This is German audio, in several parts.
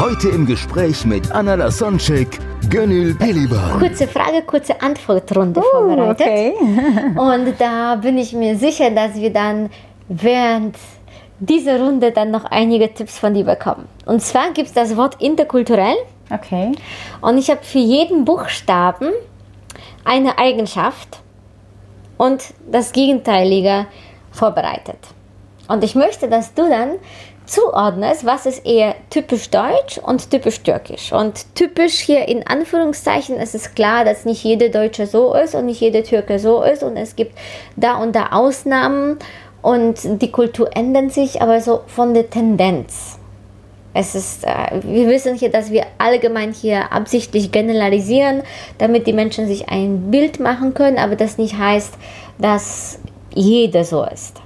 Heute im Gespräch mit Anna Lasonczek, Gönül Pelivan. kurze Frage, kurze Antwortrunde vorbereitet. okay. Und da bin ich mir sicher, dass wir dann während dieser Runde dann noch einige Tipps von dir bekommen. Und zwar gibt es das Wort interkulturell Okay. und ich habe für jeden Buchstaben eine Eigenschaft und das Gegenteilige vorbereitet. Und ich möchte, dass du dann zuordnest, was ist eher typisch deutsch und typisch türkisch. Und typisch hier in Anführungszeichen ist es klar, dass nicht jeder Deutsche so ist und nicht jeder Türke so ist. Und es gibt da und da Ausnahmen und die Kultur ändert sich, aber so von der Tendenz. Es ist, äh, wir wissen hier, dass wir allgemein hier absichtlich generalisieren, damit die Menschen sich ein Bild machen können, aber das nicht heißt, dass jeder so ist.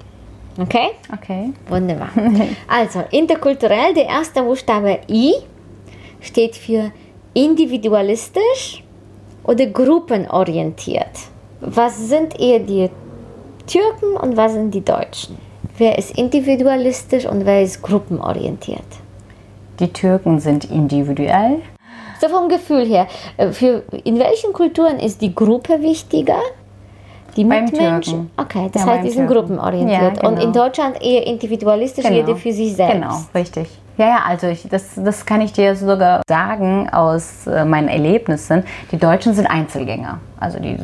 Okay? Okay. Wunderbar. Also, interkulturell, der erste Buchstabe I steht für individualistisch oder gruppenorientiert. Was sind eher die Türken und was sind die Deutschen? Wer ist individualistisch und wer ist gruppenorientiert? Die Türken sind individuell. So vom Gefühl her, äh, für, in welchen Kulturen ist die Gruppe wichtiger? Die Beim Mitmenschen? Türken. Okay, das Ja, heißt, die sind Türken. gruppenorientiert. Ja, Und in genau. Deutschland eher individualistisch, Genau. jeder für sich selbst. Genau, richtig. Ja, ja, also ich, das, das kann ich dir sogar sagen aus äh, meinen Erlebnissen. Die Deutschen sind Einzelgänger. Also die,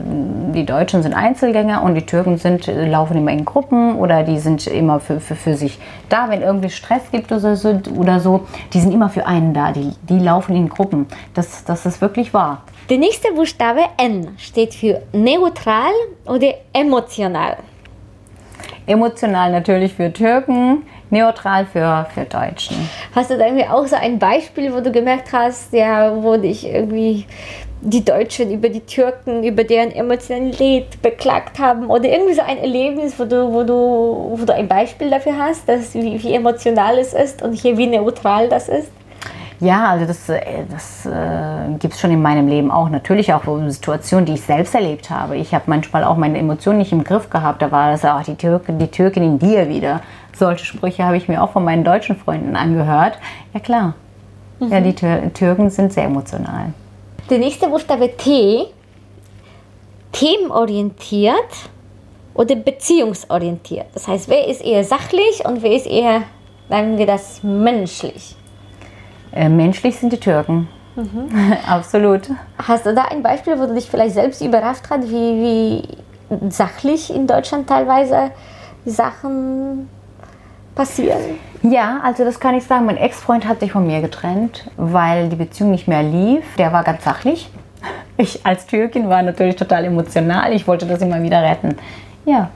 die Deutschen sind Einzelgänger und die Türken sind, äh, laufen immer in Gruppen oder die sind immer für, für, für sich da, wenn irgendwie Stress gibt oder so, oder so. Die sind immer für einen da, die, die laufen in Gruppen. Das, das ist wirklich wahr. Der nächste Buchstabe N steht für neutral oder emotional. Emotional natürlich für Türken, neutral für, für Deutschen. Hast du da irgendwie auch so ein Beispiel, wo du gemerkt hast, ja, wo dich irgendwie die Deutschen über die Türken, über deren Emotionalität beklagt haben oder irgendwie so ein Erlebnis, wo du, wo du, wo du ein Beispiel dafür hast, dass wie, wie emotional es ist und hier wie neutral das ist? Ja, also das, äh, das äh, gibt es schon in meinem Leben auch. Natürlich auch Situationen, die ich selbst erlebt habe. Ich habe manchmal auch meine Emotionen nicht im Griff gehabt. Da war das auch die Türkin, die Türkin in dir wieder. Solche Sprüche habe ich mir auch von meinen deutschen Freunden angehört. Ja klar. Ja, die Tür Türken sind sehr emotional. Der nächste Buchstabe T, themenorientiert oder beziehungsorientiert. Das heißt, wer ist eher sachlich und wer ist eher, sagen wir das, menschlich? Äh, menschlich sind die Türken. Absolut. Hast du da ein Beispiel, wo du dich vielleicht selbst überrascht hat, wie, wie sachlich in Deutschland teilweise Sachen passieren? Ja, also das kann ich sagen. Mein Ex-Freund hat sich von mir getrennt, weil die Beziehung nicht mehr lief. Der war ganz sachlich. Ich als Türkin war natürlich total emotional. Ich wollte das immer wieder retten. Ja,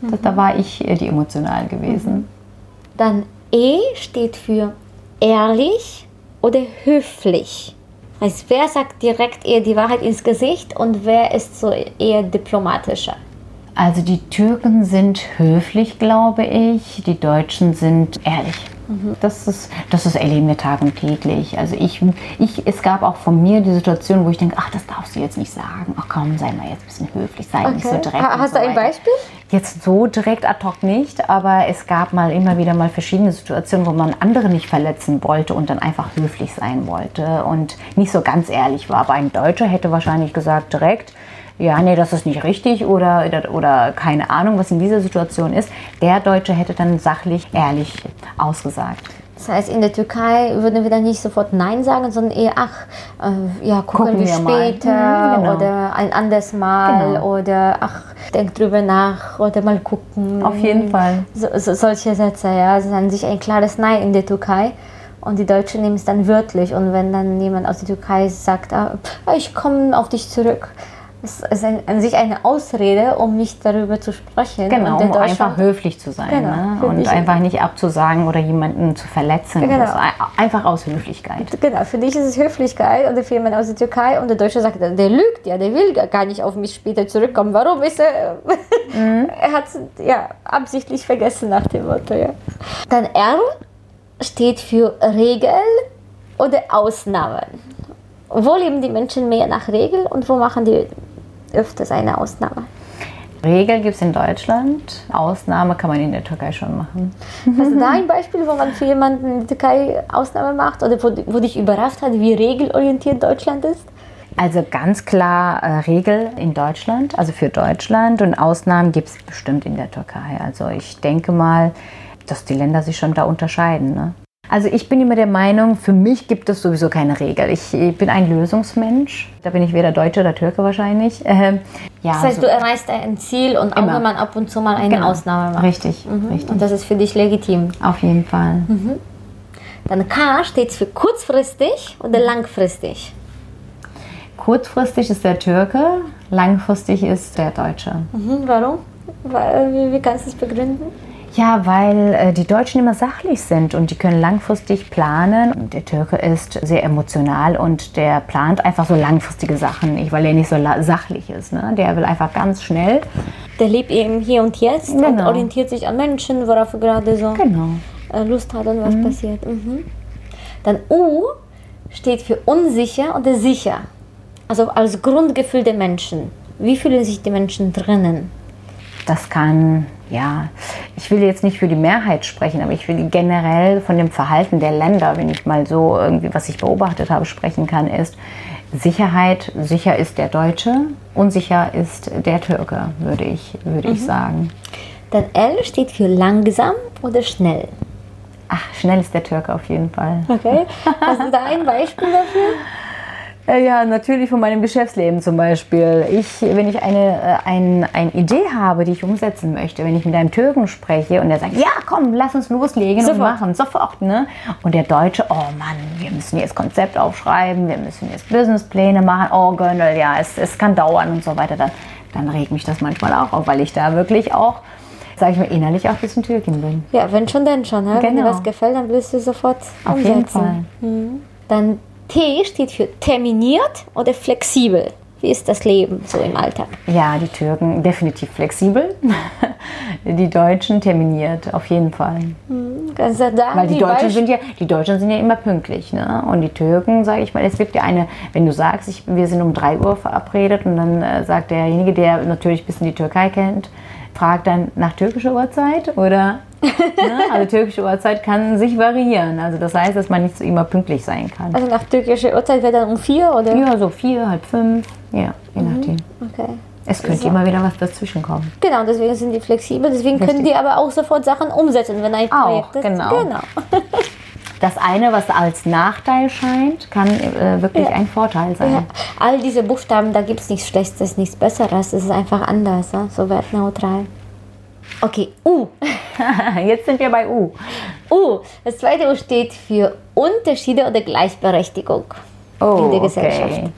das, da war ich äh, die emotional gewesen. Dann E steht für ehrlich oder höflich. Heißt, wer sagt direkt eher die Wahrheit ins Gesicht und wer ist so eher diplomatischer? Also die Türken sind höflich, glaube ich. Die Deutschen sind ehrlich. Das, ist, das ist erleben wir Tag und täglich. Also ich, ich, es gab auch von mir die Situation, wo ich denke, ach, das darfst du jetzt nicht sagen. Ach komm, sei mal jetzt ein bisschen höflich, sei nicht so direkt. Ha- Hast so du ein. Beispiel? Jetzt so direkt ad hoc nicht, aber es gab mal immer wieder mal verschiedene Situationen, wo man andere nicht verletzen wollte und dann einfach höflich sein wollte und nicht so ganz ehrlich war. Aber ein Deutscher hätte wahrscheinlich gesagt direkt, ja, nee, das ist nicht richtig oder, oder keine Ahnung, was in dieser Situation ist. Der Deutsche hätte dann sachlich, ehrlich ausgesagt. Das heißt, in der Türkei würden wir dann nicht sofort Nein sagen, sondern eher, ach, äh, ja, gucken, Gucken wir wir später Mhm, genau. oder ein anderes Mal Genau. oder ach, denk drüber nach oder mal gucken. Auf jeden Fall. So, so, solche Sätze, ja, es ist an sich ein klares Nein in der Türkei. Und die Deutschen nehmen es dann wörtlich. Und wenn dann jemand aus der Türkei sagt, ah, ich komme auf dich zurück, Es ist ein, an sich eine Ausrede, um nicht darüber zu sprechen. Genau, um einfach höflich zu sein Genau, ne? und einfach nicht abzusagen oder jemanden zu verletzen. Genau. Einfach aus Höflichkeit. Genau, für dich ist es Höflichkeit und für jemanden aus der Türkei und der Deutsche sagt, der lügt ja, der will gar nicht auf mich später zurückkommen. Warum ist er? er hat es ja absichtlich vergessen nach dem Motto. Ja. Dann R steht für Regel oder Ausnahmen. Wo leben die Menschen mehr nach Regel und wo machen die öfters eine Ausnahme? Regel gibt es in Deutschland, Ausnahme kann man in der Türkei schon machen. Hast du da ein Beispiel, wo man für jemanden in der Türkei Ausnahme macht oder wo, wo dich überrascht hat, wie regelorientiert Deutschland ist? Also ganz klar äh, Regel in Deutschland, also für Deutschland und Ausnahmen gibt es bestimmt in der Türkei. Also ich denke mal, dass die Länder sich schon da unterscheiden. Ne? Also ich bin immer der Meinung, für mich gibt es sowieso keine Regel. Ich, ich bin ein Lösungsmensch. Da bin ich weder Deutsche oder Türke wahrscheinlich. Ähm, ja, Das heißt, so- du erreichst ein Ziel und auch Immer. wenn man ab und zu mal eine Genau. Ausnahme macht. Richtig, richtig. Und das ist für dich legitim. Auf jeden Fall. Dann K steht für kurzfristig oder langfristig. Kurzfristig ist der Türke, langfristig ist der Deutsche. Mhm, warum? Weil, wie, wie kannst du es begründen? Ja, weil äh, die Deutschen immer sachlich sind und die können langfristig planen. Und der Türke ist sehr emotional und der plant einfach so langfristige Sachen, nicht, weil er nicht so sachlich ist. Ne? Der will einfach ganz schnell. Der lebt eben hier und jetzt und Genau. orientiert sich an Menschen, worauf er gerade so Genau. äh, Lust hat und was passiert. Mhm. Dann U steht für unsicher oder sicher. Also als Grundgefühl der Menschen. Wie fühlen sich die Menschen drinnen? Das kann, ja, ich will jetzt nicht für die Mehrheit sprechen, aber ich will generell von dem Verhalten der Länder, wenn ich mal so irgendwie, was ich beobachtet habe, sprechen kann, ist Sicherheit, sicher ist der Deutsche, unsicher ist der Türke, würde ich, würde ich sagen. Dann L steht für langsam oder schnell. Ach, schnell ist der Türke auf jeden Fall. Okay. Hast du da ein Beispiel dafür? Äh, Ja, natürlich von meinem Geschäftsleben zum Beispiel. Ich, wenn ich eine, äh, ein, eine Idee habe, die ich umsetzen möchte, wenn ich mit einem Türken spreche und der sagt, ja, komm, lass uns loslegen und Sofort. machen, sofort, ne? Und der Deutsche, oh Mann, wir müssen jetzt Konzept aufschreiben, wir müssen jetzt Businesspläne machen, oh Gönnel, ja, es, es kann dauern und so weiter, dann, dann regt mich das manchmal auch auf, weil ich da wirklich auch, sage ich mal, innerlich auch ein bisschen Türkin bin. Ja, wenn schon, dann schon. Ne? Wenn dir Genau. was gefällt, dann willst du sofort Auf umsetzen. jeden Fall. Dann T steht für terminiert oder flexibel. Wie ist das Leben so im Alltag? Ja, die Türken definitiv flexibel, die Deutschen terminiert, auf jeden Fall. Kannst du da Weil die die Deutschen sind ja, die Deutschen sind ja immer pünktlich, ne? Und die Türken, sage ich mal, es gibt ja eine, wenn du sagst, ich, wir sind um 3 Uhr verabredet und dann äh, sagt derjenige, der natürlich ein bisschen die Türkei kennt, fragt dann nach türkischer Uhrzeit oder ne? also türkische Uhrzeit kann sich variieren. Also das heißt, dass man nicht so immer pünktlich sein kann. Also nach türkischer Uhrzeit wäre dann um vier oder? Ja, so vier, halb fünf, ja, je nachdem. Okay. Es könnte So. immer wieder was dazwischen kommen. Genau, deswegen sind die flexibel. Deswegen können Richtig. die aber auch sofort Sachen umsetzen, wenn ein Auch, Projekt ist. genau. genau. Das eine, was als Nachteil scheint, kann äh, wirklich Ja. ein Vorteil sein. Ja. All diese Buchstaben, da gibt es nichts Schlechtes, nichts Besseres. Es ist einfach anders, ne? so wertneutral. Okay, U. Jetzt sind wir bei U. U. Das zweite U steht für Unterschiede oder Gleichberechtigung in der Gesellschaft. Oh, Äh,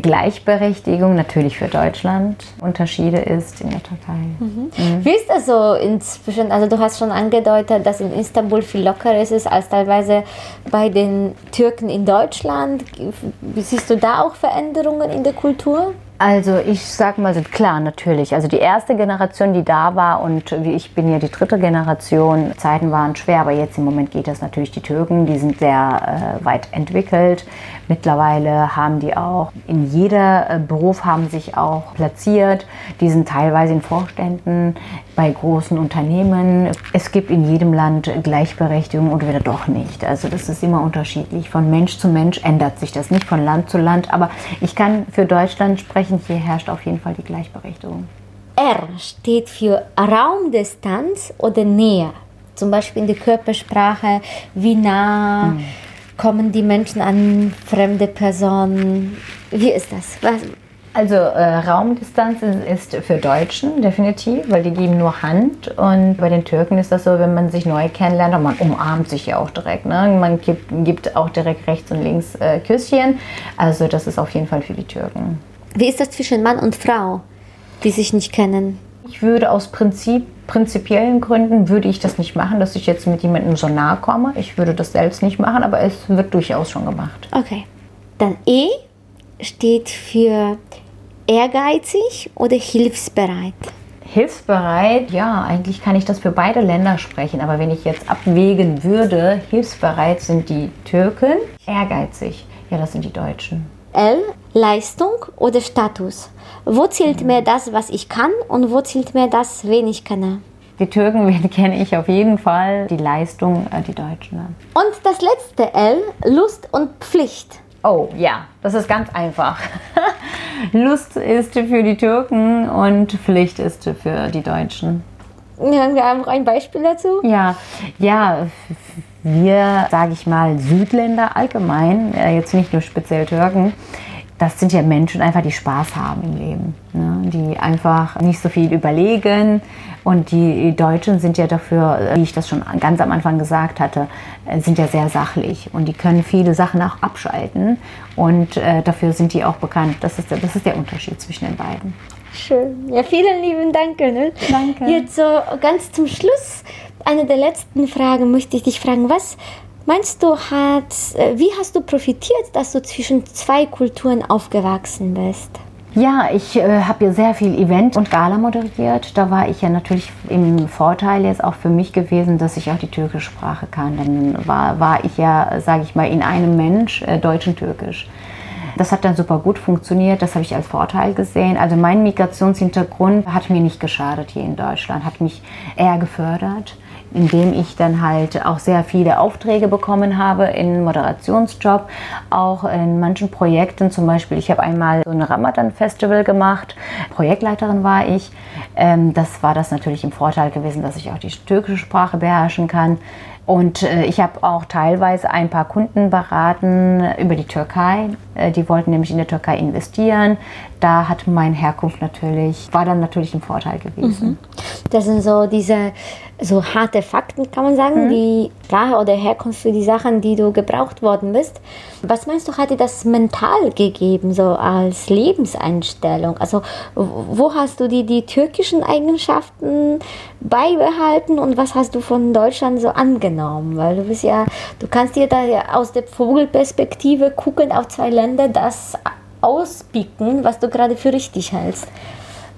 Gleichberechtigung natürlich für Deutschland. Unterschiede ist in der Türkei. Mhm. Wie ist das so inzwischen? Also du hast schon angedeutet, dass in Istanbul viel lockerer ist als teilweise bei den Türken in Deutschland. Siehst du da auch Veränderungen in der Kultur? Also ich sag mal, klar, natürlich. Also die erste Generation, die da war und ich bin ja die dritte Generation, Zeiten waren schwer, aber jetzt im Moment geht das natürlich. Die Türken, die sind sehr äh, weit entwickelt. Mittlerweile haben die auch, in jeder äh, Beruf haben sich auch platziert. Die sind teilweise in Vorständen bei großen Unternehmen. Es gibt in jedem Land Gleichberechtigung oder wieder doch nicht. Also das ist immer unterschiedlich. Von Mensch zu Mensch ändert sich das nicht, von Land zu Land. Aber ich kann für Deutschland sprechen, hier herrscht auf jeden Fall die Gleichberechtigung. R steht für Raumdistanz oder Nähe. Zum Beispiel in der Körpersprache, wie nah kommen die Menschen an fremde Personen. Wie ist das? Was? Also äh, Raumdistanz ist, ist für Deutschen definitiv, weil die geben nur Hand und bei den Türken ist das so, wenn man sich neu kennenlernt, und man umarmt sich ja auch direkt. Ne? Man gibt, gibt auch direkt rechts und links äh, Küsschen. Also das ist auf jeden Fall für die Türken. Wie ist das zwischen Mann und Frau, die sich nicht kennen? Ich würde aus Prinzip, prinzipiellen Gründen würde ich das nicht machen, dass ich jetzt mit jemandem so nahe komme. Ich würde das selbst nicht machen, aber es wird durchaus schon gemacht. Okay. Dann E steht für ehrgeizig oder hilfsbereit. Hilfsbereit, ja, eigentlich kann ich das für beide Länder sprechen, aber wenn ich jetzt abwägen würde, hilfsbereit sind die Türken, ehrgeizig, ja, das sind die Deutschen. L Leistung oder Status. Wo zählt mehr das, was ich kann und wo zählt mehr das, wen ich kenne? Die Türken kenne ich auf jeden Fall, die Leistung, äh, die Deutschen. Und das letzte L, Lust und Pflicht. Oh ja, das ist ganz einfach. Lust ist für die Türken und Pflicht ist für die Deutschen. Wir haben auch ein Beispiel dazu. Ja, ja, wir, sage ich mal, Südländer allgemein, äh, jetzt nicht nur speziell Türken, das sind ja Menschen einfach, die Spaß haben im Leben, ne? die einfach nicht so viel überlegen. Und die Deutschen sind ja dafür, wie ich das schon ganz am Anfang gesagt hatte, äh, sind ja sehr sachlich und die können viele Sachen auch abschalten und äh, dafür sind die auch bekannt. Das ist, das ist der Unterschied zwischen den beiden. Schön. Ja, vielen lieben Dank. Ne? Danke. Jetzt so ganz zum Schluss, eine der letzten Fragen möchte ich dich fragen. Was meinst du, hat, äh, wie hast du profitiert, dass du zwischen zwei Kulturen aufgewachsen bist? Ja, ich äh, habe ja sehr viel Event und Gala moderiert. Da war ich ja natürlich im Vorteil jetzt auch für mich gewesen, dass ich auch die türkische Sprache kann. Dann war, war ich ja, sage ich mal, in einem Mensch, äh, Deutsch und Türkisch. Das hat dann super gut funktioniert, das habe ich als Vorteil gesehen. Also mein Migrationshintergrund hat mir nicht geschadet hier in Deutschland, hat mich eher gefördert indem ich dann halt auch sehr viele Aufträge bekommen habe in Moderationsjob, auch in manchen Projekten. Zum Beispiel, ich habe einmal so ein Ramadan-Festival gemacht, Projektleiterin war ich. Ähm, das war das natürlich im Vorteil gewesen, dass ich auch die türkische Sprache beherrschen kann. Und äh, ich habe auch teilweise ein paar Kunden beraten über die Türkei. Äh, die wollten nämlich in der Türkei investieren. Da hat mein Herkunft natürlich, war dann natürlich ein Vorteil gewesen. Mhm. Das sind so diese so harte Fakten, kann man sagen, mhm. die Sprache oder Herkunft für die Sachen, die du gebraucht worden bist. Was meinst du, hat dir das mental gegeben, so als Lebenseinstellung? Also, wo hast du die, die türkischen Eigenschaften beibehalten und was hast du von Deutschland so angenommen? Weil du bist ja, du kannst dir da ja aus der Vogelperspektive gucken auf zwei Länder, das auspicken, was du gerade für richtig hältst.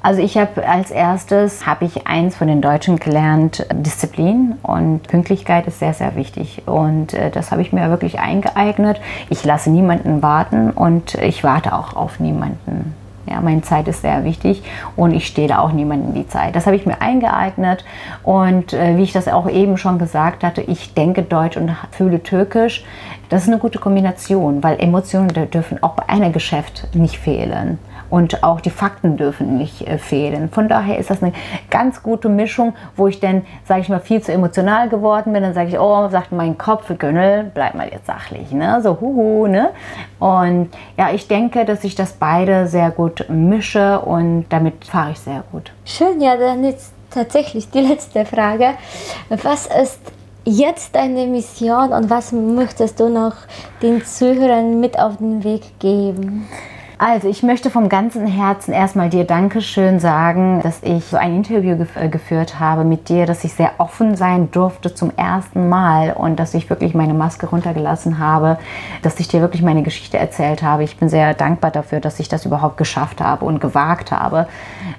Also ich habe als erstes habe ich eins von den Deutschen gelernt, Disziplin und Pünktlichkeit ist sehr sehr wichtig und äh, das habe ich mir wirklich eingeeignet. Ich lasse niemanden warten und ich warte auch auf niemanden. Ja, meine Zeit ist sehr wichtig und ich stehe da auch niemandem die Zeit. Das habe ich mir eingeeignet und äh, wie ich das auch eben schon gesagt hatte, ich denke Deutsch und fühle Türkisch. Das ist eine gute Kombination, weil Emotionen dürfen auch bei einem Geschäft nicht fehlen und auch die Fakten dürfen nicht äh, fehlen. Von daher ist das eine ganz gute Mischung, wo ich dann, sage ich mal, viel zu emotional geworden bin. Dann sage ich, oh, sagt mein Kopf, Gönnel, bleib mal jetzt sachlich, ne? so huhu. Ne? Und ja, ich denke, dass ich das beide sehr gut mische und damit fahre ich sehr gut. Schön, ja, dann jetzt tatsächlich die letzte Frage. Was ist jetzt deine Mission und was möchtest du noch den Zuhörern mit auf den Weg geben? Also, ich möchte vom ganzen Herzen erstmal dir Dankeschön sagen, dass ich so ein Interview gef äh, geführt habe mit dir, dass ich sehr offen sein durfte zum ersten Mal und dass ich wirklich meine Maske runtergelassen habe, dass ich dir wirklich meine Geschichte erzählt habe. Ich bin sehr dankbar dafür, dass ich das überhaupt geschafft habe und gewagt habe.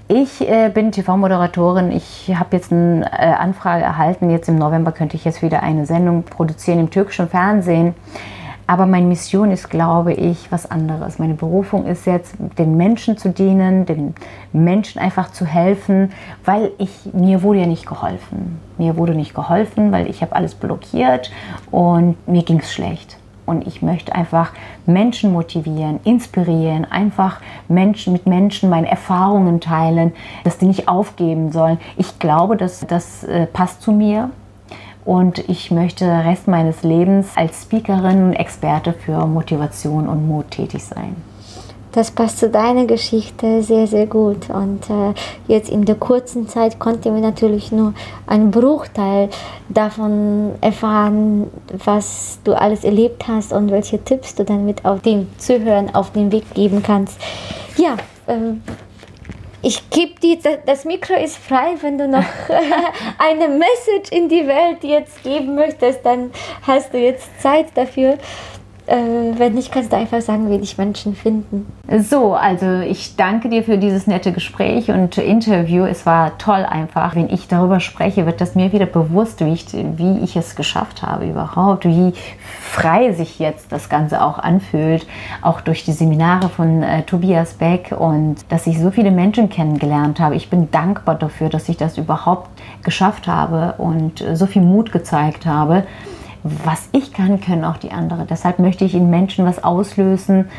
Ich äh, bin TV-Moderatorin. Ich habe jetzt eine äh, Anfrage erhalten. Jetzt im November könnte ich jetzt wieder eine Sendung produzieren im türkischen Fernsehen. Aber meine Mission ist, glaube ich, was anderes. Meine Berufung ist jetzt, den Menschen zu dienen, den Menschen einfach zu helfen, weil ich, mir wurde ja nicht geholfen. Mir wurde nicht geholfen, weil ich habe alles blockiert und mir ging es schlecht. Und ich möchte einfach Menschen motivieren, inspirieren, einfach Menschen mit Menschen meine Erfahrungen teilen, dass die nicht aufgeben sollen. Ich glaube, dass das äh, passt zu mir und ich möchte Rest meines Lebens als Speakerin und Experte für Motivation und Mut tätig sein. Das passt zu deiner Geschichte sehr, sehr gut. Und äh, jetzt in der kurzen Zeit konnten wir natürlich nur einen Bruchteil davon erfahren, was du alles erlebt hast und welche Tipps du dann mit auf den Zuhörern auf den Weg geben kannst. Ja, ähm, ich gebe dir, das Mikro ist frei, wenn du noch eine Message in die Welt jetzt geben möchtest, dann hast du jetzt Zeit dafür. Äh, wenn nicht, kannst du einfach sagen, wie dich Menschen finden. So, also ich danke dir für dieses nette Gespräch und Interview. Es war toll einfach. Wenn ich darüber spreche, wird das mir wieder bewusst, wie ich, wie ich es geschafft habe überhaupt, wie frei sich jetzt das Ganze auch anfühlt, auch durch die Seminare von äh, Tobias Beck und dass ich so viele Menschen kennengelernt habe. Ich bin dankbar dafür, dass ich das überhaupt geschafft habe und äh, so viel Mut gezeigt habe was ich kann, können auch die anderen. Deshalb möchte ich in Menschen was auslösen,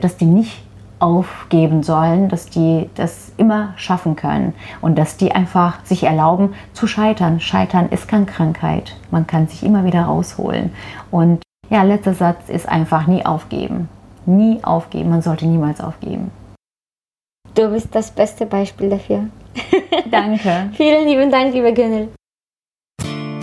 dass die nicht aufgeben sollen, dass die das immer schaffen können und dass die einfach sich erlauben zu scheitern. Scheitern ist keine Krankheit. Man kann sich immer wieder rausholen. Und ja, letzter Satz ist einfach nie aufgeben. Nie aufgeben. Man sollte niemals aufgeben. Du bist das beste Beispiel dafür. Danke. Vielen lieben Dank, lieber Gönel.